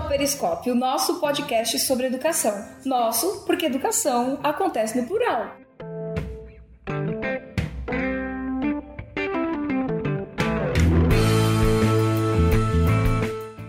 ao Periscópio, o nosso podcast sobre educação. Nosso, porque educação acontece no plural.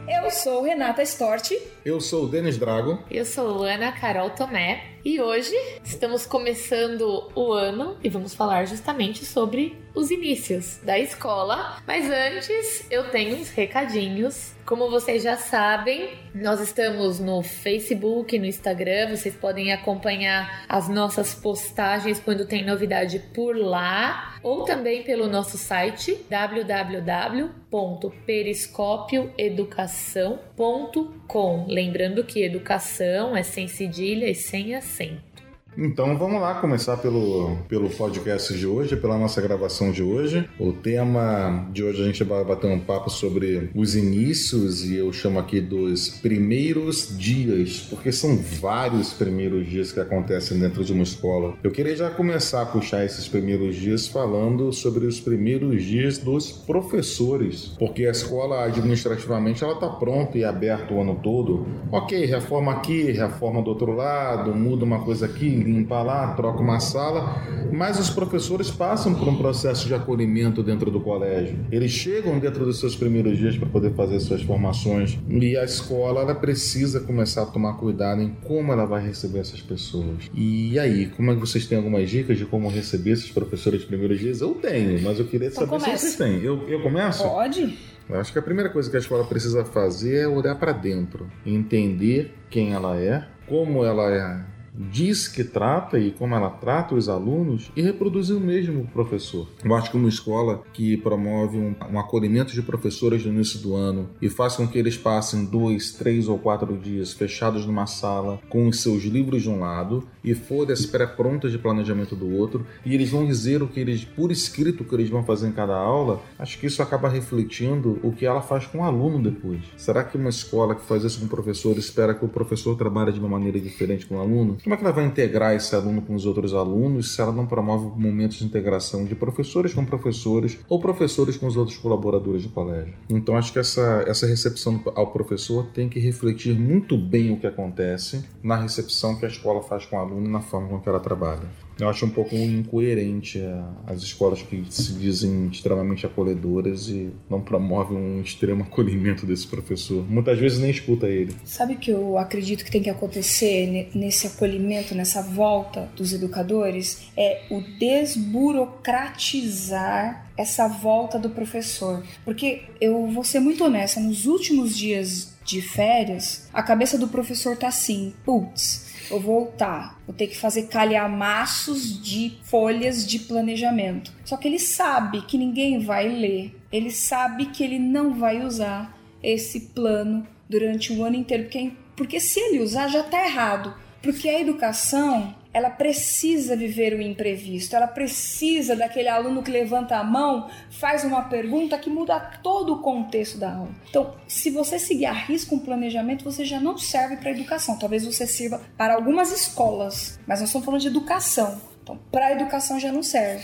Eu sou Renata Storti. Eu sou o Denis Drago. Eu sou Ana Carol Tomé. E hoje estamos começando o ano e vamos falar justamente sobre os inícios da escola. Mas antes, eu tenho uns recadinhos. Como vocês já sabem, nós estamos no Facebook, no Instagram, vocês podem acompanhar as nossas postagens quando tem novidade por lá, ou também pelo nosso site www.periscopioeducação.com. Lembrando que educação é sem cedilha e sem acento. Same. Então vamos lá começar pelo, pelo podcast de hoje, pela nossa gravação de hoje. O tema de hoje a gente vai bater um papo sobre os inícios e eu chamo aqui dos primeiros dias, porque são vários primeiros dias que acontecem dentro de uma escola. Eu queria já começar a puxar esses primeiros dias falando sobre os primeiros dias dos professores, porque a escola administrativamente ela está pronta e aberta o ano todo. Ok, reforma aqui, reforma do outro lado, muda uma coisa aqui, limpa lá, troca uma sala, mas os professores passam por um processo de acolhimento dentro do colégio. Eles chegam dentro dos seus primeiros dias para poder fazer suas formações e a escola ela precisa começar a tomar cuidado em como ela vai receber essas pessoas. E aí, como é que vocês têm algumas dicas de como receber esses professores nos primeiros dias? Eu tenho, mas eu queria Então saber se vocês têm. Eu, eu começo? Pode? Eu acho que a primeira coisa que a escola precisa fazer é olhar para dentro, entender quem ela é, como ela é, diz que trata e como ela trata os alunos e reproduzir o mesmo professor. Eu acho que uma escola que promove um, um acolhimento de professores no início do ano e faz com que eles passem dois, três ou quatro dias fechados numa sala com os seus livros de um lado e folhas pré-prontas de planejamento do outro e eles vão dizer o que eles, por escrito, o que eles vão fazer em cada aula, acho que isso acaba refletindo o que ela faz com o aluno depois. Será que uma escola que faz isso com o professor espera que o professor trabalhe de uma maneira diferente com o aluno? Como é que ela vai integrar esse aluno com os outros alunos se ela não promove momentos de integração de professores com professores ou professores com os outros colaboradores do colégio? Então acho que essa, essa recepção ao professor tem que refletir muito bem o que acontece na recepção que a escola faz com o aluno e na forma com que ela trabalha. Eu acho um pouco incoerente é, as escolas que se dizem extremamente acolhedoras e não promovem um extremo acolhimento desse professor. Muitas vezes nem escuta ele. Sabe que eu acredito que tem que acontecer ne- nesse acolhimento, nessa volta dos educadores? É o desburocratizar essa volta do professor. Porque eu vou ser muito honesta, nos últimos dias de férias, a cabeça do professor tá assim: putz, eu vou voltar, vou ter que fazer calhamaços de folhas de planejamento. Só que ele sabe que ninguém vai ler, ele sabe que ele não vai usar esse plano durante o ano inteiro, porque, porque se ele usar já está errado. Porque a educação, ela precisa viver o imprevisto, ela precisa daquele aluno que levanta a mão, faz uma pergunta que muda todo o contexto da aula. Então, se você seguir a risco um planejamento, você já não serve para educação. Talvez você sirva para algumas escolas, mas nós estamos falando de educação. Então, para a educação já não serve.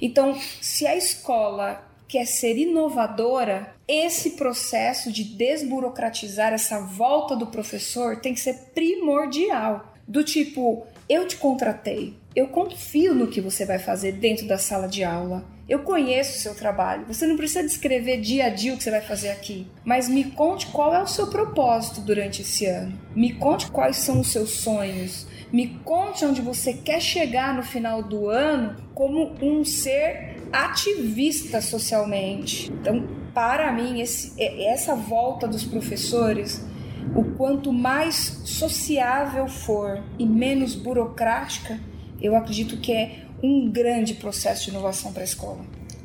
Então, se a escola quer ser inovadora, esse processo de desburocratizar essa volta do professor tem que ser primordial. Do tipo, eu te contratei, eu confio no que você vai fazer dentro da sala de aula. Eu conheço o seu trabalho. Você não precisa descrever dia a dia o que você vai fazer aqui. Mas me conte qual é o seu propósito durante esse ano. Me conte quais são os seus sonhos. Me conte onde você quer chegar no final do ano como um ser ativista socialmente. Então, para mim, esse, essa volta dos professores, o quanto mais sociável for e menos burocrática, eu acredito que é um grande processo de inovação para a escola.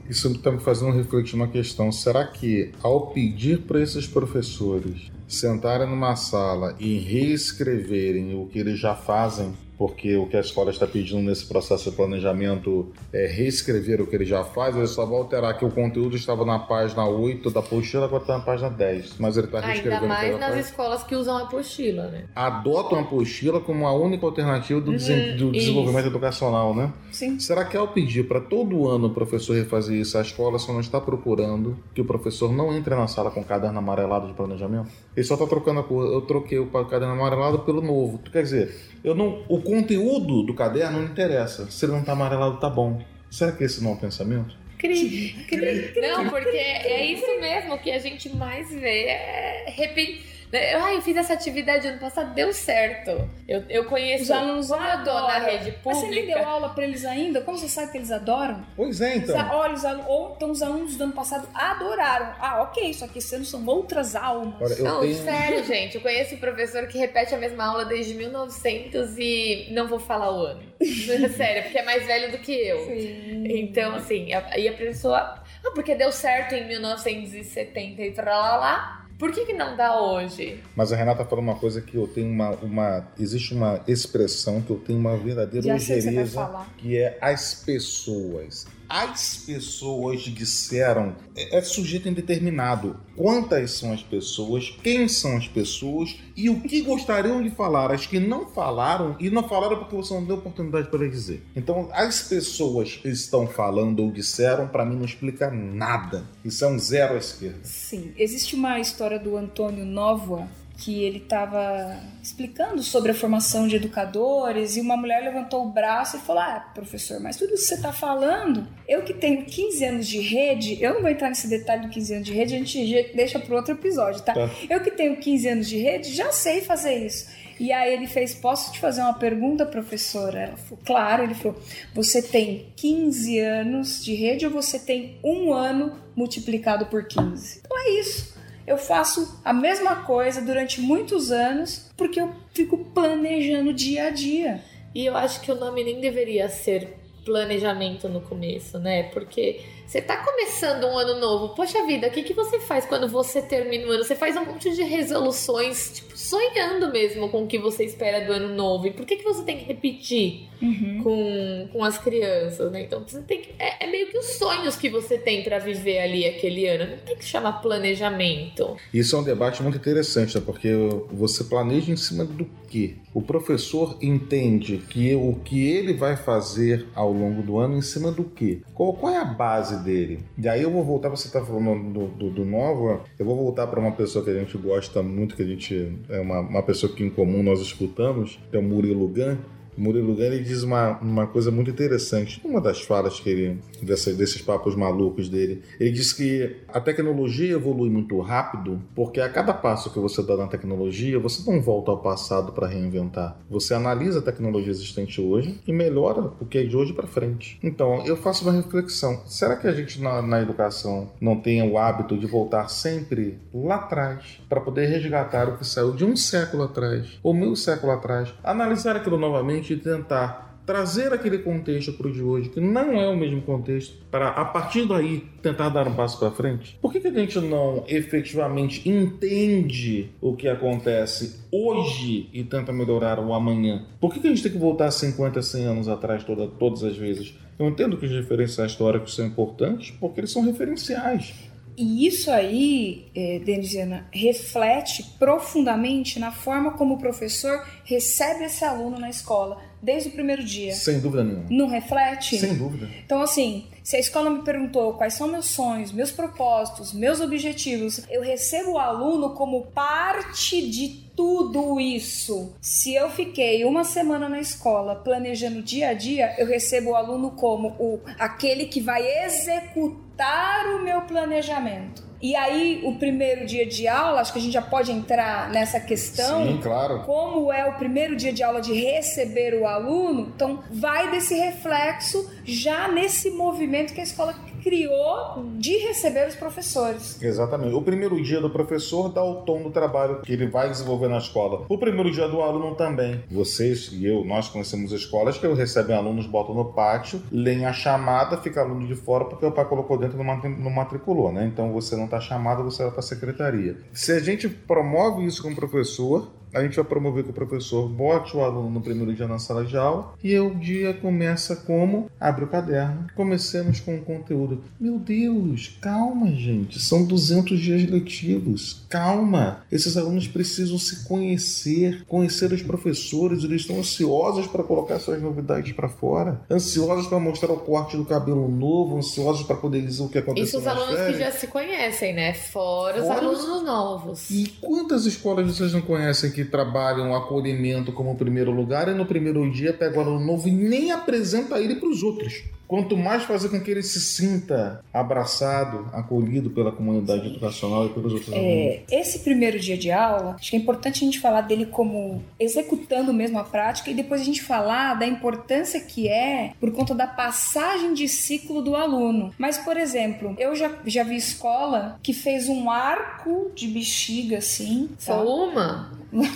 Isso está me fazendo refletir uma questão. Será que ao pedir para esses professores sentarem numa sala e reescreverem o que eles já fazem, porque o que a escola está pedindo nesse processo de planejamento é reescrever o que ele já faz, ele só vai alterar que o conteúdo estava na página 8 da apostila, agora está na página 10. Mas ele está reescrevendo. Ainda mais nas faz. escolas que usam a apostila, né? Adotam a apostila como a única alternativa do, uhum, do desenvolvimento educacional, né? Sim. Será que ao pedir para todo ano o professor refazer isso, a escola só não está procurando que o professor não entre na sala com o caderno amarelado de planejamento? Ele só está trocando a cor. Eu troquei o caderno amarelado pelo novo. Quer dizer, eu não, o conteúdo do caderno não interessa. Se ele não está amarelado, tá bom. Será que esse não é o pensamento? Cri, cri. Não, porque é isso mesmo que a gente mais vê. É né? Ah, eu fiz essa atividade ano passado, deu certo. Eu, eu conheço. Os alunos tô na rede pública. Mas você nem deu aula pra eles ainda? Como você sabe que eles adoram? Pois é, então. Olha, os alunos, ou então os alunos do ano passado adoraram. Ah, ok, só que esse ano são outras almas. Olha, não, tenho... sério, gente. Eu conheço um professor que repete a mesma aula desde 1900 e não vou falar o ano. sério, porque é mais velho do que eu. Sim. Então, assim, e a pessoa. Ah, porque deu certo em 1970 e lá por que, que não dá hoje? Mas a Renata falou uma coisa que eu tenho uma, uma. Existe uma expressão que eu tenho uma verdadeira ligeireza, que, que é as pessoas as pessoas disseram é, é sujeito indeterminado. Quantas são as pessoas, quem são as pessoas e o que gostariam de falar. As que não falaram e não falaram porque você não deu oportunidade para dizer. Então, as pessoas estão falando ou disseram, para mim não explica nada. Isso é um zero à esquerda. Sim, existe uma história do Antônio Novoa que ele estava explicando sobre a formação de educadores e uma mulher levantou o braço e falou: Ah, professor, mas tudo isso que você está falando, eu que tenho 15 anos de rede, eu não vou entrar nesse detalhe do 15 anos de rede, a gente deixa para outro episódio, tá? tá? Eu que tenho 15 anos de rede, já sei fazer isso. E aí ele fez: Posso te fazer uma pergunta, professora? Ela falou: Claro. Ele falou: Você tem 15 anos de rede ou você tem um ano multiplicado por 15? Então é isso eu faço a mesma coisa durante muitos anos porque eu fico planejando dia a dia. E eu acho que o nome nem deveria ser planejamento no começo, né? Porque você tá começando um ano novo. Poxa vida, o que, que você faz quando você termina o ano? Você faz um monte de resoluções, tipo, sonhando mesmo com o que você espera do ano novo. E por que, que você tem que repetir uhum. com, com as crianças, né? Então você tem que. É, é meio que os sonhos que você tem para viver ali aquele ano. Não tem que chamar planejamento. Isso é um debate muito interessante, né? Porque você planeja em cima do quê? O professor entende que o que ele vai fazer ao longo do ano em cima do quê? Qual, qual é a base dele? E aí eu vou voltar, você está falando do, do, do Nova, eu vou voltar para uma pessoa que a gente gosta muito, que a gente é uma, uma pessoa que em comum nós escutamos, que é o Murilo Gun. Murilo Gun ele diz uma, uma coisa muito interessante. Uma das falas que ele desses papos malucos dele, ele diz que a tecnologia evolui muito rápido porque a cada passo que você dá na tecnologia, você não volta ao passado para reinventar. Você analisa a tecnologia existente hoje e melhora o que é de hoje para frente. Então, eu faço uma reflexão. Será que a gente na, na educação não tem o hábito de voltar sempre lá atrás para poder resgatar o que saiu de um século atrás ou meio século atrás, analisar aquilo novamente e tentar trazer aquele contexto para o de hoje, que não é o mesmo contexto, para a partir daí tentar dar um passo para frente? Por que, que a gente não efetivamente entende o que acontece hoje e tenta melhorar o amanhã? Por que, que a gente tem que voltar 50, 100 anos atrás toda, todas as vezes? Eu entendo que os referenciais históricos são importantes porque eles são referenciais. E isso aí, é, Denisiana, reflete profundamente na forma como o professor recebe esse aluno na escola, desde o primeiro dia. Sem dúvida nenhuma. Não reflete? Sem dúvida. Então, assim, se a escola me perguntou quais são meus sonhos, meus propósitos, meus objetivos, eu recebo o aluno como parte de tudo isso. Se eu fiquei uma semana na escola planejando dia a dia, eu recebo o aluno como o aquele que vai executar o meu planejamento. E aí, o primeiro dia de aula, acho que a gente já pode entrar nessa questão. Sim, claro. Como é o primeiro dia de aula de receber o aluno, então vai desse reflexo já nesse movimento que a escola criou de receber os professores. Exatamente. O primeiro dia do professor dá o tom do trabalho que ele vai desenvolver na escola. O primeiro dia do aluno também. Vocês e eu, nós conhecemos escolas que recebem alunos, botam no pátio, leem a chamada, fica aluno de fora porque o pai colocou dentro no matriculou, né? Então você não está chamado, você vai para a secretaria. Se a gente promove isso como professor, a gente vai promover que o professor bote o aluno no primeiro dia na sala de aula e o dia começa como? Abre o caderno. Comecemos com o conteúdo. Meu Deus, calma, gente. São 200 dias letivos. Calma. Esses alunos precisam se conhecer, conhecer os professores. Eles estão ansiosos para colocar suas novidades para fora, ansiosos para mostrar o corte do cabelo novo, ansiosos para poder dizer o que aconteceu. Isso os alunos férias. que já se conhecem, né? Fora, Fora os alunos novos. E quantas escolas vocês não conhecem que trabalham o acolhimento como primeiro lugar e no primeiro dia pega o aluno novo e nem apresenta ele para os outros? Quanto mais fazer com que ele se sinta abraçado, acolhido pela comunidade educacional e pelos outros é, Esse primeiro dia de aula, acho que é importante a gente falar dele como executando mesmo a prática e depois a gente falar da importância que é por conta da passagem de ciclo do aluno. Mas, por exemplo, eu já, já vi escola que fez um arco de bexiga assim. Só uma?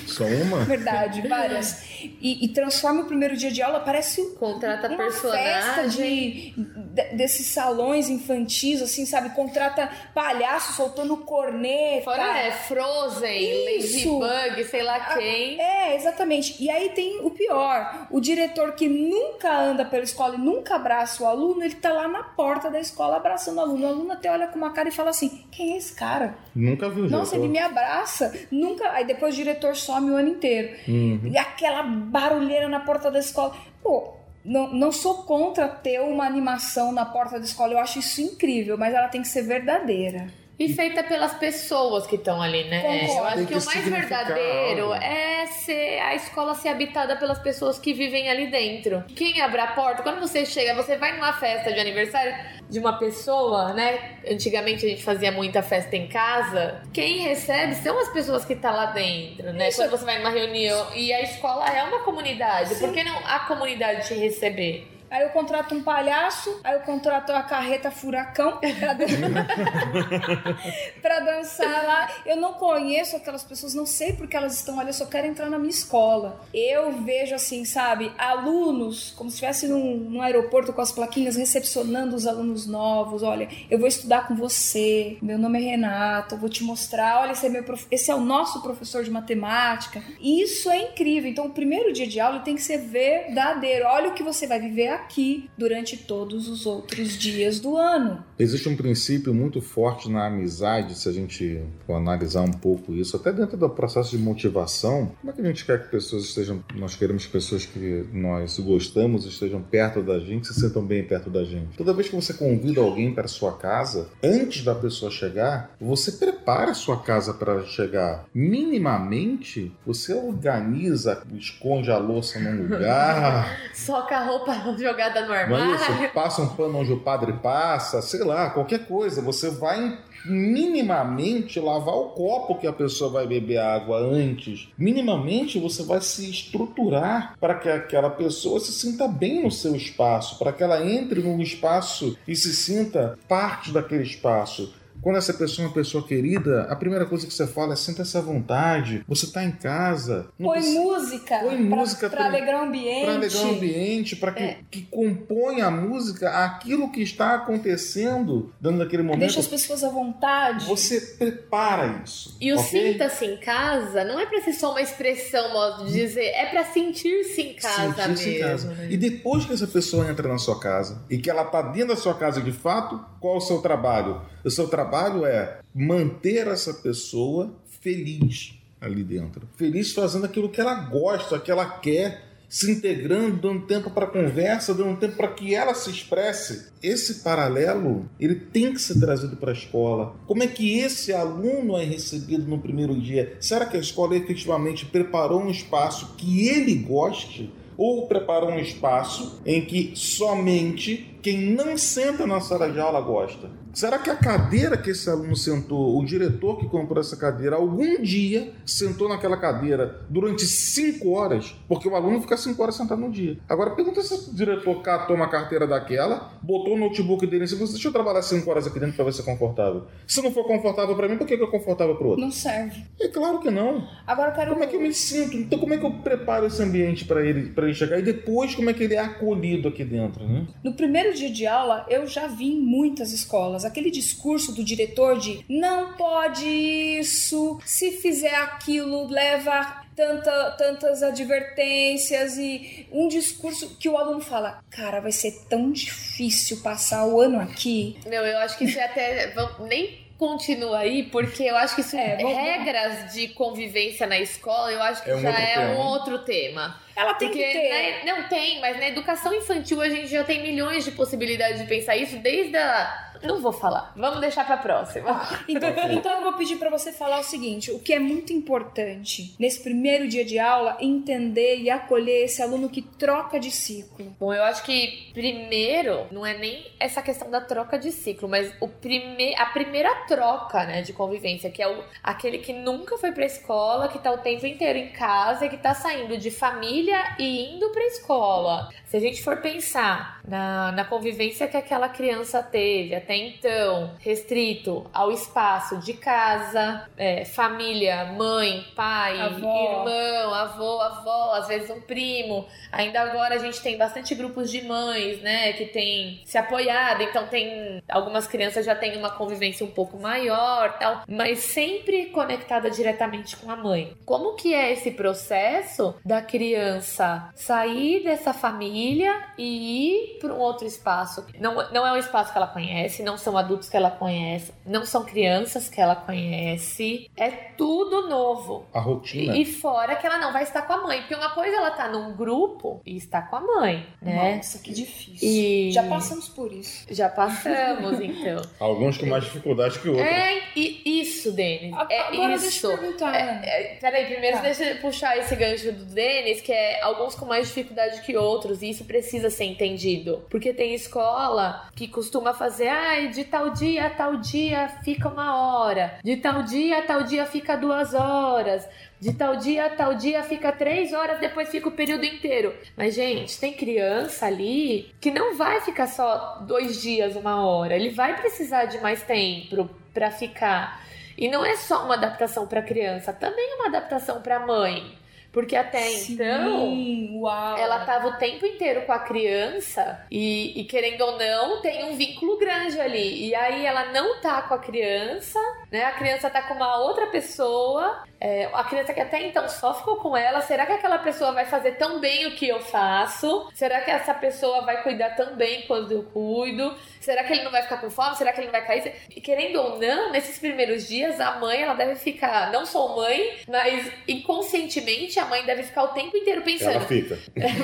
Só uma? Verdade, várias. E, e, transforma o primeiro dia de aula, parece Contrata uma personagem. festa de, de, desses salões infantis, assim, sabe? Contrata palhaço soltando corneta. Fora é Frozen, Isso. Ladybug, sei lá quem. É, exatamente. E aí tem o pior. O diretor que nunca anda pela escola e nunca abraça o aluno, ele tá lá na porta da escola abraçando o aluno. O aluno até olha com uma cara e fala assim, quem é esse cara? Nunca viu. Nossa, ele me abraça. Nunca... Aí depois o diretor some o ano inteiro. Uhum. E aquela barulheira na porta da escola. Pô, não, não sou contra ter uma animação na porta da escola, eu acho isso incrível, mas ela tem que ser verdadeira. E feita pelas pessoas que estão ali, né? Concordo. Eu acho que, que o mais verdadeiro é ser a escola ser habitada pelas pessoas que vivem ali dentro. Quem abre a porta, quando você chega, você vai numa festa de aniversário de uma pessoa, né? Antigamente a gente fazia muita festa em casa. Quem recebe são as pessoas que estão tá lá dentro, né? Isso. Quando você vai numa reunião. E a escola é uma comunidade. Sim. Por que não a comunidade te receber? Aí eu contrato um palhaço, aí eu contrato a carreta furacão pra, pra dançar lá. Eu não conheço aquelas pessoas, não sei porque elas estão ali, eu só quero entrar na minha escola. Eu vejo assim, sabe, alunos, como se estivesse num, num aeroporto com as plaquinhas recepcionando os alunos novos. Olha, eu vou estudar com você, meu nome é Renato, eu vou te mostrar, olha, esse é, meu prof... esse é o nosso professor de matemática. Isso é incrível. Então, o primeiro dia de aula tem que ser verdadeiro. Olha o que você vai viver aqui durante todos os outros dias do ano. Existe um princípio muito forte na amizade, se a gente for analisar um pouco isso, até dentro do processo de motivação. Como é que a gente quer que pessoas estejam, nós queremos que pessoas que nós gostamos estejam perto da gente, se sintam bem perto da gente. Toda vez que você convida alguém para sua casa, antes da pessoa chegar, você prepara a sua casa para chegar. Minimamente, você organiza, esconde a louça num lugar. Soca a roupa jogada no armário. Mas isso, passa um pano onde o padre passa, sei lá, qualquer coisa. Você vai minimamente lavar o copo que a pessoa vai beber água antes. Minimamente você vai se estruturar para que aquela pessoa se sinta bem no seu espaço, para que ela entre no espaço e se sinta parte daquele espaço. Quando essa pessoa é uma pessoa querida, a primeira coisa que você fala é sinta essa vontade. Você está em casa. Põe precisa... música. Põe música para alegrar o ambiente. Para alegrar o ambiente, para que, é. que compõe a música aquilo que está acontecendo dando naquele momento. Deixa as pessoas à vontade. Você prepara isso. E o okay? sinta-se em casa não é para ser só uma expressão, modo de dizer, é para sentir-se em casa sentir-se mesmo. Em casa. Né? E depois que essa pessoa entra na sua casa e que ela está dentro da sua casa de fato, qual é o seu trabalho? O seu trabalho é manter essa pessoa feliz ali dentro. Feliz fazendo aquilo que ela gosta, que ela quer, se integrando, dando tempo para conversa, dando tempo para que ela se expresse. Esse paralelo, ele tem que ser trazido para a escola. Como é que esse aluno é recebido no primeiro dia? Será que a escola efetivamente preparou um espaço que ele goste? Ou preparou um espaço em que somente quem não senta na sala de aula gosta? Será que a cadeira que esse aluno sentou, o diretor que comprou essa cadeira, algum dia sentou naquela cadeira durante cinco horas? Porque o aluno fica cinco horas sentado no dia. Agora pergunta se o diretor catou uma carteira daquela, botou o notebook dele em cima, deixa eu trabalhar cinco horas aqui dentro para ver se é confortável. Se não for confortável para mim, por que é confortável para outro? Não serve. É claro que não. Agora quero. Como é que eu me sinto? Então como é que eu preparo esse ambiente para ele, para ele chegar? E depois como é que ele é acolhido aqui dentro, né? No primeiro dia de aula, eu já vi em muitas escolas aquele discurso do diretor de não pode isso, se fizer aquilo, leva tanta, tantas advertências e um discurso que o aluno fala: Cara, vai ser tão difícil passar o ano aqui. Meu, eu acho que isso é até. Nem continua aí, porque eu acho que isso é, regras de convivência na escola, eu acho que É um já é tema. um outro tema. Ela tem Porque que ter. na- não tem, mas na educação infantil a gente já tem milhões de possibilidades de pensar isso desde a. Não vou falar. Vamos deixar pra próxima. Então, então eu vou pedir pra você falar o seguinte: o que é muito importante nesse primeiro dia de aula, entender e acolher esse aluno que troca de ciclo. Bom, eu acho que primeiro não é nem essa questão da troca de ciclo, mas o prime... a primeira troca, né, de convivência, que é o... aquele que nunca foi pra escola, que tá o tempo inteiro em casa e que tá saindo de família e indo pra escola. Se a gente for pensar na, na convivência que aquela criança teve até então, restrito ao espaço de casa, é, família, mãe, pai, Avó. irmão, avô, avó, às vezes um primo. Ainda agora a gente tem bastante grupos de mães, né, que tem se apoiado, então tem algumas crianças já têm uma convivência um pouco maior, tal, mas sempre conectada diretamente com a mãe. Como que é esse processo da criança sair dessa família e ir para um outro espaço? Não, não é um espaço que ela conhece, não são adultos que ela conhece, não são crianças que ela conhece, é tudo novo. A rotina. E fora que ela não vai estar com a mãe. Porque uma coisa é ela tá num grupo e está com a mãe, né? Nossa, que difícil. E Já passamos por isso. já passamos, então. Alguns com mais dificuldade que outros. É e isso, Denis. A- É Agora isso. deixa eu perguntar. Ana. É, peraí, primeiro Tá. deixa eu puxar esse gancho do Denis, que é alguns com mais dificuldade que outros, e isso precisa ser entendido. Porque tem escola que costuma fazer, ai, de tal dia a tal dia fica uma hora, de tal dia a tal dia fica duas horas, de tal dia a tal dia fica três horas, depois fica o período inteiro. Mas, gente, tem criança ali que não vai ficar só dois dias, uma hora, ele vai precisar de mais tempo pra ficar. E não é só uma adaptação para criança, também é uma adaptação para mãe. Porque até então, Sim, uau. ela tava o tempo inteiro com a criança e, e, querendo ou não, tem um vínculo grande ali. E aí ela não tá com a criança, né? A criança tá com uma outra pessoa. é, a criança que até então só ficou com ela. Será que aquela pessoa vai fazer tão bem o que eu faço? Será que essa pessoa vai cuidar tão bem quanto eu cuido? Será que ele não vai ficar com fome? Será que ele não vai cair? E querendo ou não, nesses primeiros dias, a mãe ela deve ficar, não só mãe, mas inconscientemente a mãe deve ficar o tempo inteiro pensando. Ela fica.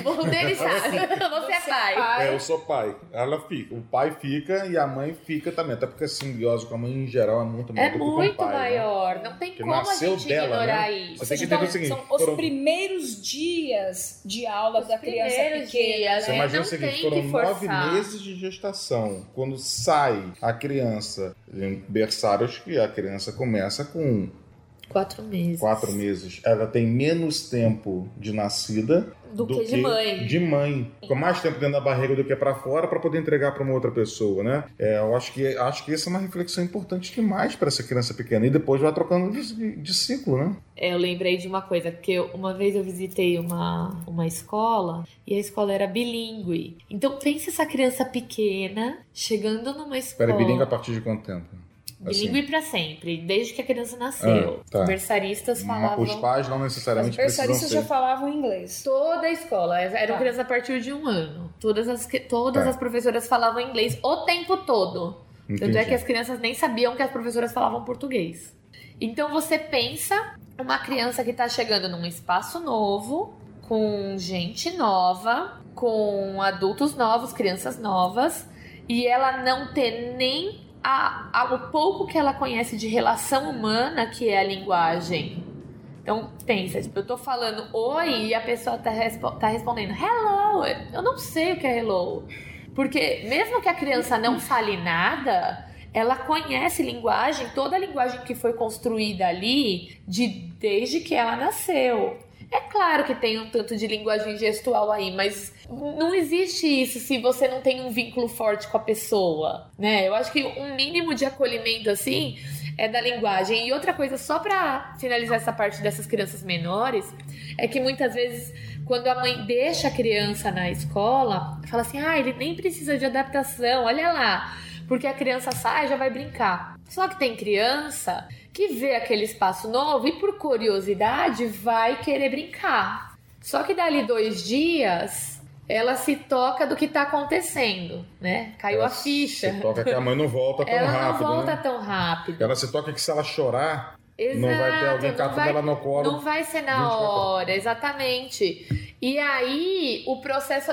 O dele sabe. Você é pai. É, eu sou pai. Ela fica. O pai fica e a mãe fica também. Até porque a simbiose com a mãe em geral é muito É muito pai. né? maior. Não tem Que como a gente dela, ignorar né? isso. Você tem que entender o seguinte: são os primeiros dias de aula Os da criança pequena. dias, Você É, imagina não o seguinte, tem foram que nove forçar. meses de gestação. Quando sai a criança em berçários, que a criança começa com Quatro meses. quatro meses, ela tem menos tempo de nascida Do, que de mãe. De mãe. Com mais tempo dentro da barriga do que para fora para poder entregar para uma outra pessoa, né? É, eu acho que acho que essa é uma reflexão importante demais para essa criança pequena e depois vai trocando de, de ciclo, né? É, eu lembrei de uma coisa, porque uma vez eu visitei uma, uma escola e a escola era bilíngue. Então pensa essa criança pequena chegando numa escola. Espera, bilingue a partir de quanto tempo? Assim. Bilíngue pra sempre, desde que a criança nasceu. Ah, tá. Os berçaristas falavam. Os pais não Os necessariamente berçaristas ser. já falavam inglês. Toda a escola, eram Tá. crianças a partir de um ano. Todas as, que- todas Tá. as professoras falavam inglês o tempo todo. Tanto é Entendi. que as crianças nem sabiam que as professoras falavam português. Então você pensa uma criança que tá chegando num espaço novo, com gente nova, com adultos novos, crianças novas, e ela não ter nem a, a- o pouco que ela conhece de relação humana, que é a linguagem. Então, pensa, tipo, eu tô falando oi e a pessoa tá, respo- tá respondendo hello. Eu não sei o que é hello. Porque mesmo que a criança não fale nada, ela conhece linguagem, toda a linguagem que foi construída ali de desde que ela nasceu. É claro que tem um tanto de linguagem gestual aí, mas não existe isso se você não tem um vínculo forte com a pessoa, né? Eu acho que um mínimo de acolhimento assim é da linguagem. E outra coisa, só para finalizar essa parte dessas crianças menores, é que muitas vezes quando a mãe deixa a criança na escola, fala assim: "Ah, ele nem precisa de adaptação, olha lá". Porque a criança sai, já vai brincar. Só que tem criança que vê aquele espaço novo e por curiosidade vai querer brincar. Só que dali dois dias ela se toca do que está acontecendo, né? Caiu Ela a ficha. Se toca que a mãe não volta tão ela rápido. não volta né? tão rápido. Ela se toca que se ela chorar, Exato, não vai ter alguém não catando vai- ela no colo. Não vai ser 24 na hora, exatamente. E aí o processo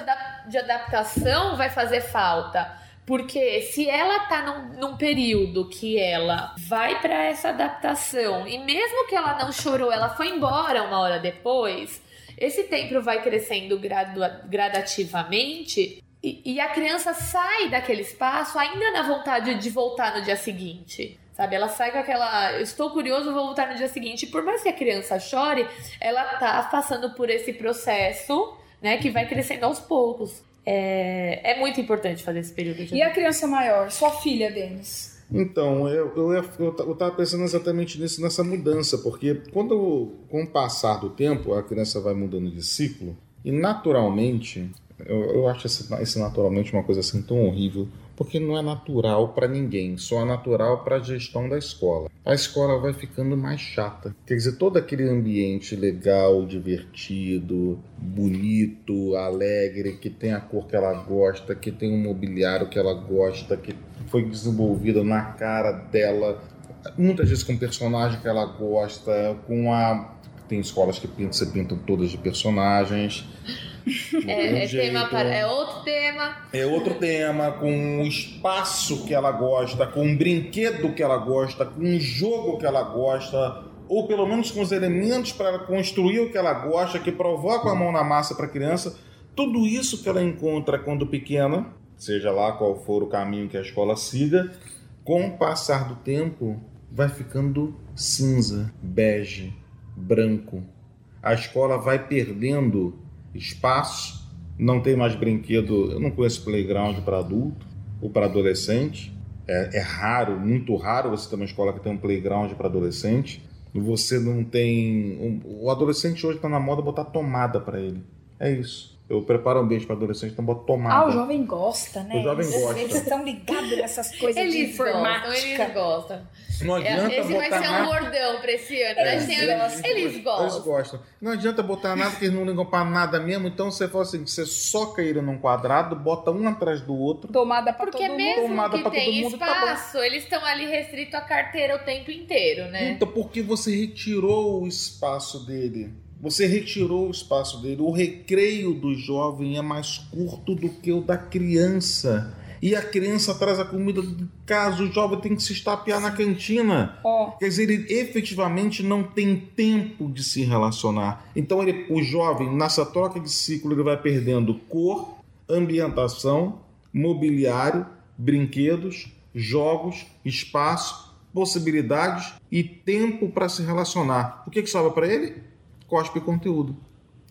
de adaptação vai fazer falta. Porque se ela tá num, num período que ela vai para essa adaptação e mesmo que ela não chorou, ela foi embora uma hora depois, esse tempo vai crescendo gradua- gradativamente e, e a criança sai daquele espaço ainda na vontade de voltar no dia seguinte. Sabe, ela sai com aquela. Estou curioso, vou voltar no dia seguinte. Por mais que a criança chore, ela tá passando por esse processo, né, que vai crescendo aos poucos. É, é muito importante fazer esse período de E a criança maior, sua filha, Denis? Então, eu, eu, eu, eu tava pensando exatamente nisso, nessa mudança, porque quando, com o passar do tempo, a criança vai mudando de ciclo, e naturalmente, eu, eu acho esse, esse naturalmente uma coisa assim tão horrível, porque não é natural para ninguém, só é natural para a gestão da escola. A escola vai ficando mais chata. Quer dizer, todo aquele ambiente legal, divertido, bonito, alegre, que tem a cor que ela gosta, que tem um mobiliário que ela gosta, que foi desenvolvida na cara dela, muitas vezes com personagem que ela gosta, com a. Tem escolas que pintam, se pintam todas de personagens. É, é, tema para, é outro tema. É outro tema, com o espaço que ela gosta, com um brinquedo que ela gosta, com um jogo que ela gosta, ou pelo menos com os elementos para construir o que ela gosta, que provoca a mão na massa para a criança. Tudo isso que ela encontra quando pequena, seja lá qual for o caminho que a escola siga, com o passar do tempo, vai ficando cinza, bege, branco. A escola vai perdendo espaço, não tem mais brinquedo. Eu não conheço playground para adulto ou para adolescente. É, é raro, muito raro você ter uma escola que tem um playground para adolescente. Você não tem. um- o adolescente hoje está na moda botar tomada para ele. É isso. Eu preparo um ambiente para adolescente, então boto tomada. Ah, o jovem gosta, né? O jovem Eles- gosta. Eles estão ligados nessas coisas de Eles gostam, informática. eles gostam. Não É, adianta esse vai botar ser um nada. bordão pra esse ano. Eles Eles, gostam. eles Eles gostam. gostam. Não adianta botar nada que eles não ligam pra nada mesmo. Então você fala assim: você soca ele num quadrado, bota um atrás do outro. Tomada pra Porque todo mesmo Tomada que pra todo tem mundo, tá espaço, eles estão ali restrito à carteira o tempo inteiro, né? Então, porque você retirou o espaço dele. Você retirou o espaço dele. O recreio do jovem é mais curto do que o da criança. E a criança traz a comida de casa, o jovem tem que se estapear na cantina. Ó, Quer dizer, ele efetivamente não tem tempo de se relacionar. Então, ele, o jovem, nessa troca de ciclo, ele vai perdendo cor, ambientação, mobiliário, brinquedos, jogos, espaço, possibilidades e tempo para se relacionar. O que, que sobra para ele? Cospe conteúdo.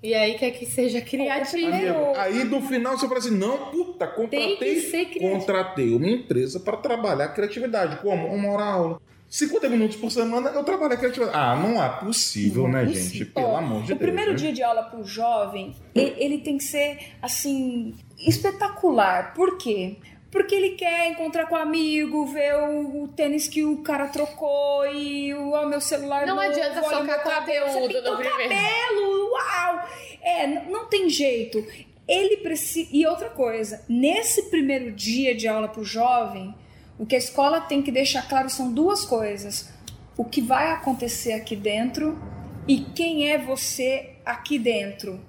E aí quer que seja criativo. Amigo, aí no final você fala assim: não, puta, Tem contratei, que ser criativo. contratei uma empresa para trabalhar a criatividade. Como? Uma hora aula. 50 minutos por semana eu trabalho a criatividade. Ah, não é possível, Não né, é gente? possível. Pelo Ó, amor de o Deus. primeiro né? dia de aula pro jovem, e- ele tem que ser, assim, espetacular. Por quê? Porque ele quer encontrar com o amigo, ver o, o tênis que o cara trocou e o ó, meu celular Não novo, adianta olha o meu cabelo, conteúdo no o primeiro. cabelo, uau! É, não tem jeito. Ele precisa. E outra coisa, nesse primeiro dia de aula pro jovem, o que a escola tem que deixar claro são duas coisas: o que vai acontecer aqui dentro e quem é você aqui dentro.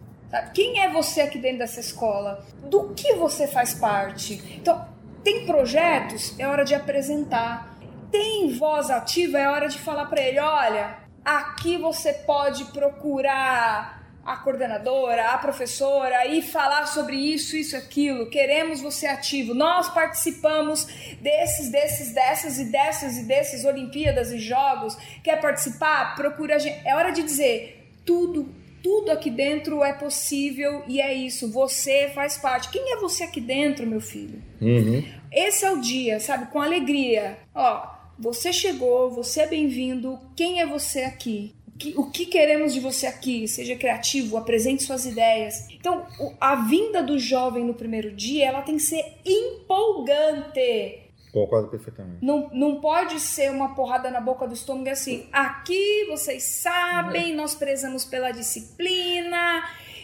Quem é você aqui dentro dessa escola? Do que você faz parte? Então, tem projetos, é hora de apresentar. Tem voz ativa, é hora de falar para ele: olha, aqui você pode procurar a coordenadora, a professora e falar sobre isso, isso, aquilo. Queremos você ativo. Nós participamos desses, desses, dessas e dessas e desses Olimpíadas e Jogos. Quer participar? Procura a gente. É hora de dizer tudo. Tudo aqui dentro é possível e é isso. Você faz parte. Quem é você aqui dentro, meu filho? Uhum. Esse é o dia, sabe? Com alegria. Ó, Você chegou, você é bem-vindo. Quem é você aqui? O que, queremos de você aqui? Seja criativo, apresente suas ideias. Então, a vinda do jovem no primeiro dia, ela tem que ser empolgante. Concordo perfeitamente. Não, não pode ser uma porrada na boca do estômago e assim. Aqui vocês sabem, nós prezamos pela disciplina,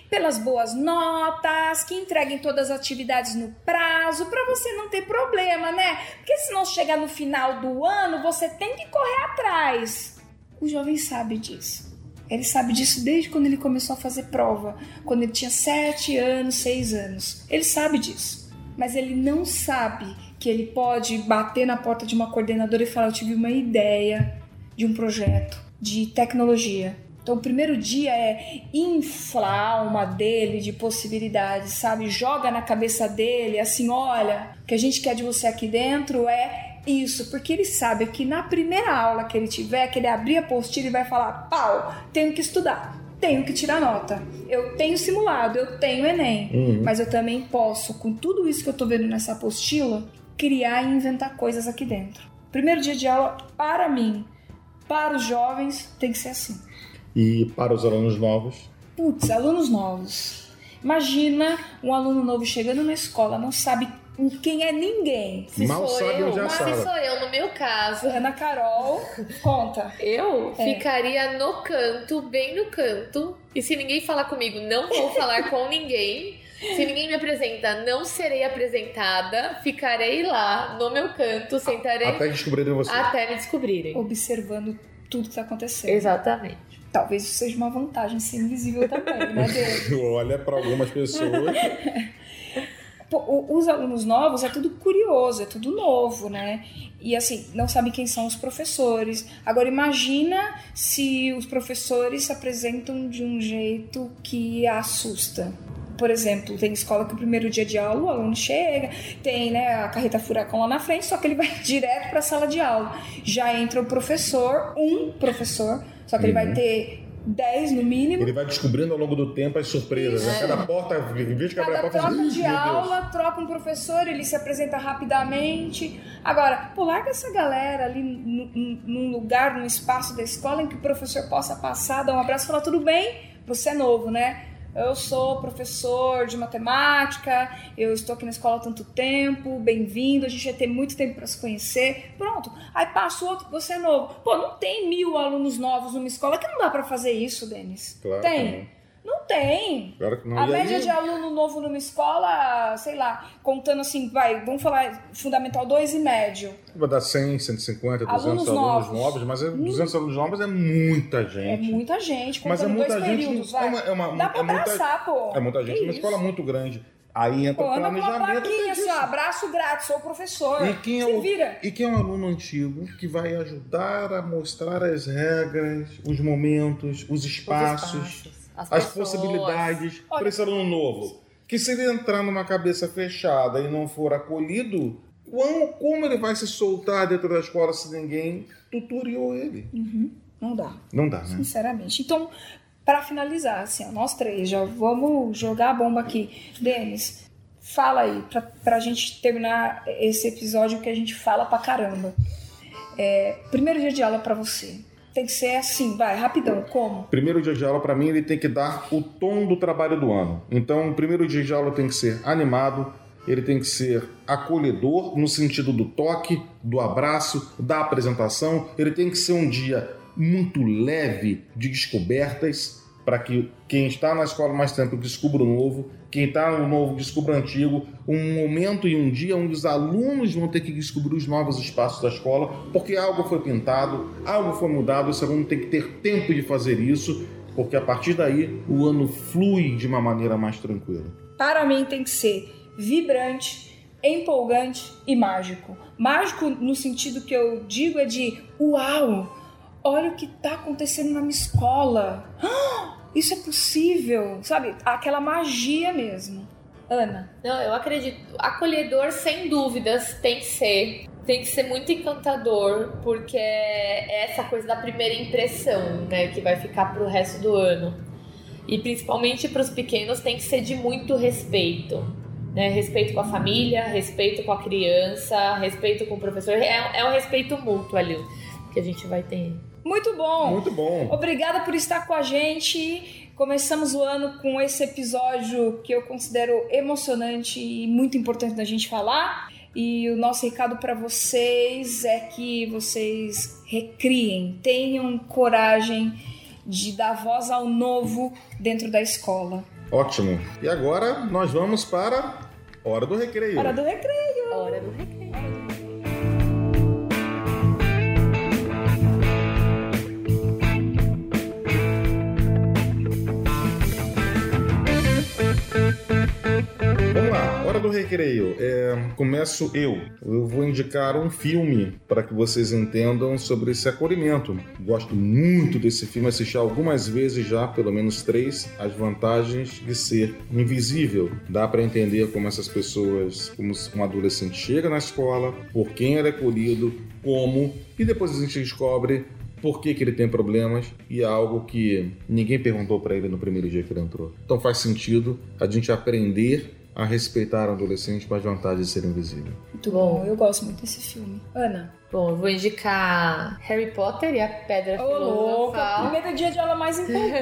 pelas boas notas, que entreguem todas as atividades no prazo, para você não ter problema, né? Porque se não chegar no final do ano, você tem que correr atrás. O jovem sabe disso. Ele sabe disso desde quando ele começou a fazer prova, quando ele tinha 7 anos, 6 anos. Ele sabe disso. Mas ele não sabe que ele pode bater na porta de uma coordenadora e falar: Eu tive uma ideia de um projeto de tecnologia. Então, o primeiro dia é inflar a alma dele de possibilidades, sabe? Joga na cabeça dele assim: olha, o que a gente quer de você aqui dentro é isso, porque ele sabe que na primeira aula que ele tiver, que ele abrir a apostila e vai falar: pau, tenho que estudar, tenho que tirar nota, eu tenho simulado, eu tenho Enem, Uhum. mas eu também posso, com tudo isso que eu tô vendo nessa apostila, criar e inventar coisas aqui dentro. Primeiro dia de aula, para mim, para os jovens, tem que ser assim. E para os alunos novos, Putz, alunos novos. Imagina um aluno novo chegando na escola, não sabe quem é ninguém. Se Mal sou sabe eu, onde é a mas sala. se sou eu, no meu caso, Ana Carol, conta. eu É. ficaria no canto, bem no canto. E se ninguém falar comigo, não vou falar com ninguém. Se ninguém me apresenta, não serei apresentada. Ficarei lá no meu canto, sentarei até descobrirem você. até me descobrirem. Observando tudo que tá acontecendo. Exatamente. Talvez isso seja uma vantagem ser invisível também, né, Deus? Olha, para algumas pessoas. Os alunos novos é tudo curioso, é tudo novo, né? E assim, não sabem quem são os professores. Agora imagina se os professores se apresentam de um jeito que assusta. Por exemplo, tem escola que o primeiro dia de aula o aluno chega, tem né, a carreta furacão lá na frente, só que ele vai direto para a sala de aula. Já entra o professor, um professor, só que ele vai ter 10 no mínimo. Ele vai descobrindo ao longo do tempo as surpresas. A cada porta, em vez de abrir a porta, troca "Ih, de meu Deus." aula, troca um professor, ele se apresenta rapidamente. Agora, pô, larga essa galera ali num lugar, num espaço da escola em que o professor possa passar, dar um abraço e falar: tudo bem, você é novo, né? Eu sou professor de matemática, eu estou aqui na escola há tanto tempo, bem-vindo, a gente vai ter muito tempo para se conhecer. Pronto. Aí passa o outro, você é novo. Pô, não tem mil alunos novos numa escola que não dá para fazer isso, Denis. Claro tem? Tem. Claro que não. A E aí- média de aluno novo numa escola, sei lá, contando assim, vai, vamos falar Fundamental 2 e médio. Vai dar 100, 150, 200 Alunos alunos, novos. novos, mas é, 200 alunos novos é muita É gente. muita gente, Mas é muita dois gente. períodos, é vai. uma, é uma- Dá pra é muita, abraçar, pô. é muita gente Que isso? escola muito grande. Aí entra Pô, o uma planejamento. plaquinha assim, abraço grátis, sou o professor. E quem, é o, vira. e quem é um aluno antigo que vai ajudar a mostrar as regras, os momentos, os Os espaços, espaços, as, as possibilidades Olha- para esse aluno novo? Que se ele entrar numa cabeça fechada e não for acolhido, como, como ele vai se soltar dentro da escola se ninguém tutoriou ele? Não dá. Não dá, né? Sinceramente. Então, para finalizar, assim, ó, nós três já vamos jogar a bomba aqui. Denis, fala aí, pra, pra gente terminar esse episódio que a gente fala pra caramba. É, primeiro dia de aula pra você. Tem que ser assim, vai, rapidão. Como? Primeiro dia de aula, para mim, ele tem que dar o tom do trabalho do ano. Então, o primeiro dia de aula tem que ser animado, ele tem que ser acolhedor no sentido do toque, do abraço, da apresentação. Ele tem que ser um dia muito leve de descobertas para que quem está na escola mais tempo descubra o novo, quem está no novo descubra o antigo. Um momento e um dia onde os alunos vão ter que descobrir os novos espaços da escola, porque algo foi pintado, algo foi mudado, esse aluno tem que ter tempo de fazer isso, porque a partir daí o ano flui de uma maneira mais tranquila. Para mim tem que ser vibrante, empolgante e mágico. Mágico no sentido que eu digo é de uau, olha o que está acontecendo na minha escola. Ah, isso é possível, sabe? Aquela magia mesmo. Ana, Não, eu acredito. Acolhedor, sem dúvidas, tem que ser. Tem que ser muito encantador, porque é essa coisa da primeira impressão, né, que vai ficar pro resto do ano. E principalmente para os pequenos tem que ser de muito respeito. né? Respeito com a família, respeito com a criança, respeito com o professor. É, é um respeito mútuo ali que a gente vai ter. Muito bom. Muito bom. Obrigada por estar com a gente. Começamos o ano com esse episódio que eu considero emocionante e muito importante da gente falar. E o nosso recado para vocês é que vocês recriem, tenham coragem de dar voz ao novo dentro da escola. Ótimo. E agora nós vamos para Hora do Recreio. Hora do recreio. Hora do recreio. Hora do recreio. É, começo eu. Eu vou indicar um filme para que vocês entendam sobre esse acolhimento. Gosto muito desse filme, assisti algumas vezes já, pelo menos três, as vantagens de ser invisível. Dá para entender como essas pessoas, como um adolescente chega na escola, por quem ele é acolhido, como, e depois a gente descobre por que, que ele tem problemas e é algo que ninguém perguntou para ele no primeiro dia que ele entrou. Então faz sentido a gente aprender a respeitar o adolescente com as vantagens de ser invisível. Muito bom. Eu gosto muito desse filme. Ana. Bom, eu vou indicar Harry Potter e a Pedra Ô, louca. Filosofal. Primeiro dia de aula mais importante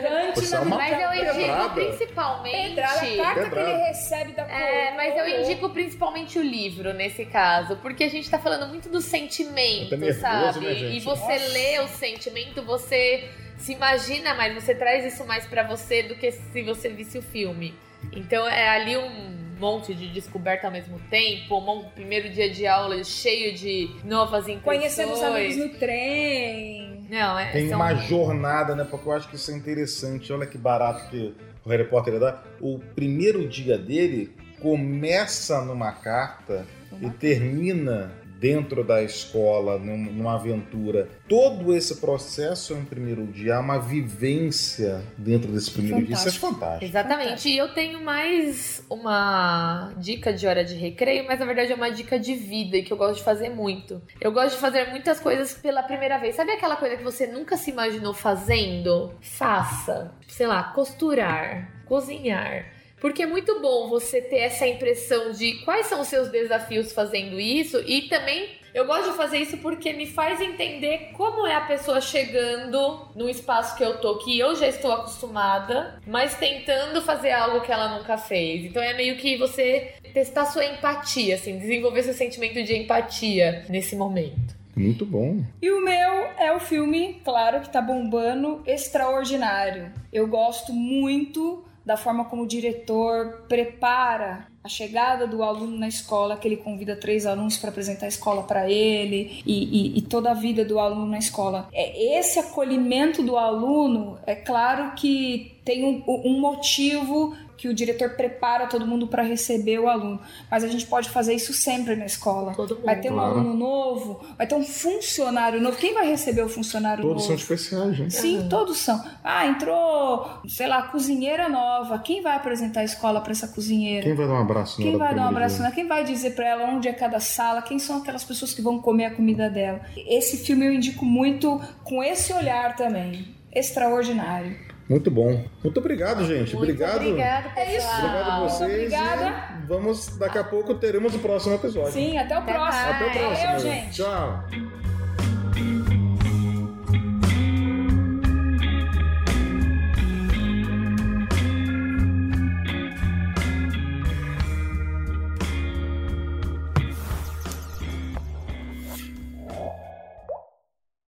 é na uma vida Mas eu indico Pedrada. principalmente. Pedrada, a carta que Pedrada. ele recebe da É, coroa. mas eu indico principalmente o livro nesse caso, porque a gente tá falando muito do sentimento, nervoso, sabe? né, e você Nossa. lê o sentimento, você se imagina mais, você traz isso mais pra você do que se você visse o filme. Então é ali um monte de descoberta ao mesmo tempo, um primeiro dia de aula cheio de novas impressões. Conhecendo os amigos no trem. Não, é, Tem são- uma jornada, né? Porque eu acho que isso é interessante. Olha que barato que o Harry Potter dá. O primeiro dia dele começa numa carta e termina dentro da escola, num- numa aventura. Todo esse processo é um primeiro dia, há uma vivência dentro desse primeiro dia. Isso é fantástico. Exatamente. E eu tenho mais uma dica de hora de recreio, mas na verdade é uma dica de vida e que eu gosto de fazer muito. Eu gosto de fazer muitas coisas pela primeira vez. Sabe aquela coisa que você nunca se imaginou fazendo? Faça. Sei lá, costurar, cozinhar. Porque é muito bom você ter essa impressão de quais são os seus desafios fazendo isso e também eu gosto de fazer isso porque me faz entender como é a pessoa chegando no espaço que eu tô, que eu já estou acostumada, mas tentando fazer algo que ela nunca fez. Então é meio que você testar sua empatia, assim, desenvolver seu sentimento de empatia nesse momento. Muito bom. E o meu é o filme, claro, que tá bombando, Extraordinário. Eu gosto muito da forma como o diretor prepara a chegada do aluno na escola, que ele convida três alunos para apresentar a escola para ele e, e- e toda a vida do aluno na escola. É esse acolhimento do aluno, é claro que tem um, um motivo que o diretor prepara todo mundo para receber o aluno, mas a gente pode fazer isso sempre na escola. Todo mundo. Vai ter um Claro. aluno novo, vai ter um funcionário novo. Quem vai receber o funcionário Todos novo? são especiais, né? Sim, Uhum. todos são. Ah, entrou, sei lá, cozinheira nova. Quem vai apresentar a escola para essa cozinheira? Quem vai dar um abraço na Quem vai dar um abraço? nela? Quem vai dizer para ela onde é cada sala? Quem são aquelas pessoas que vão comer a comida dela? Esse filme eu indico muito com esse olhar também. Extraordinário. Muito bom. Muito obrigado, gente. Muito obrigado. obrigado, pessoal. É isso. Obrigado a vocês. obrigada. E vamos, daqui a pouco teremos o próximo episódio. Sim, até o Até próximo. mais. Até o próximo. Valeu, gente. Tchau.